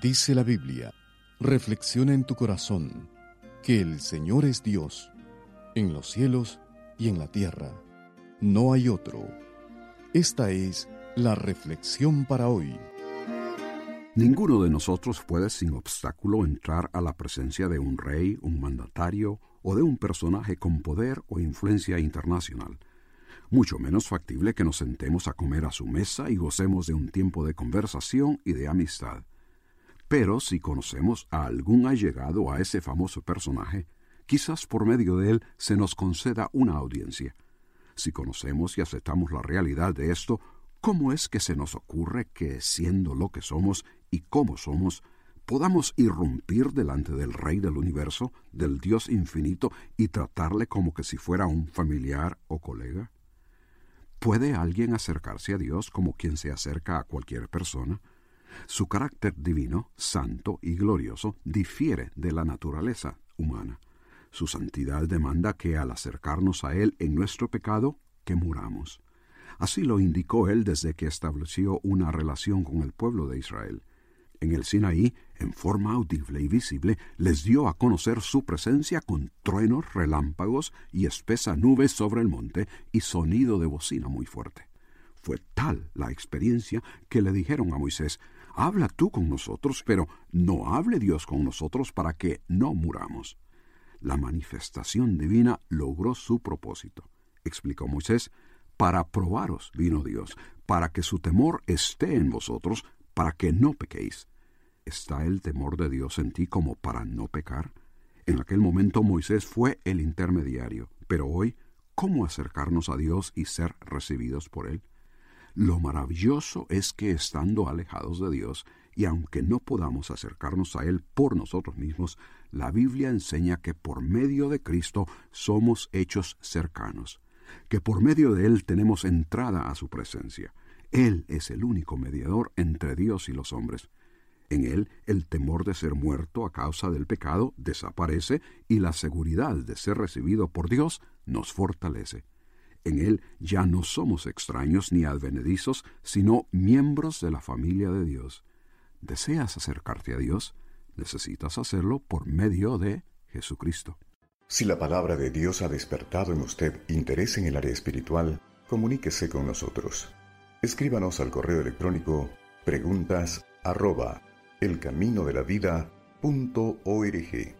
Dice la Biblia, reflexiona en tu corazón que el Señor es Dios, en los cielos y en la tierra. No hay otro. Esta es la reflexión para hoy. Ninguno de nosotros puede sin obstáculo entrar a la presencia de un rey, un mandatario o de un personaje con poder o influencia internacional. Mucho menos factible que nos sentemos a comer a su mesa y gocemos de un tiempo de conversación y de amistad. Pero si conocemos a algún allegado a ese famoso personaje, quizás por medio de él se nos conceda una audiencia. Si conocemos y aceptamos la realidad de esto, ¿cómo es que se nos ocurre que, siendo lo que somos y cómo somos, podamos irrumpir delante del Rey del universo, del Dios infinito, y tratarle como que si fuera un familiar o colega? ¿Puede alguien acercarse a Dios como quien se acerca a cualquier persona? Su carácter divino, santo y glorioso difiere de la naturaleza humana. Su santidad demanda que al acercarnos a Él en nuestro pecado, que muramos. Así lo indicó Él desde que estableció una relación con el pueblo de Israel. En el Sinaí, en forma audible y visible, les dio a conocer su presencia con truenos, relámpagos y espesa nube sobre el monte y sonido de bocina muy fuerte. Fue tal la experiencia que le dijeron a Moisés, Habla tú con nosotros, pero no hable Dios con nosotros para que no muramos. La manifestación divina logró su propósito. Explicó Moisés, para probaros vino Dios, para que su temor esté en vosotros, para que no pequéis. ¿Está el temor de Dios en ti como para no pecar? En aquel momento Moisés fue el intermediario, pero hoy, ¿cómo acercarnos a Dios y ser recibidos por Él? Lo maravilloso es que estando alejados de Dios, y aunque no podamos acercarnos a Él por nosotros mismos, la Biblia enseña que por medio de Cristo somos hechos cercanos, que por medio de Él tenemos entrada a su presencia. Él es el único mediador entre Dios y los hombres. En Él el temor de ser muerto a causa del pecado desaparece y la seguridad de ser recibido por Dios nos fortalece. En Él ya no somos extraños ni advenedizos, sino miembros de la familia de Dios. ¿Deseas acercarte a Dios? Necesitas hacerlo por medio de Jesucristo. Si la palabra de Dios ha despertado en usted interés en el área espiritual, comuníquese con nosotros. Escríbanos al correo electrónico preguntas arroba elcaminodelavida.org.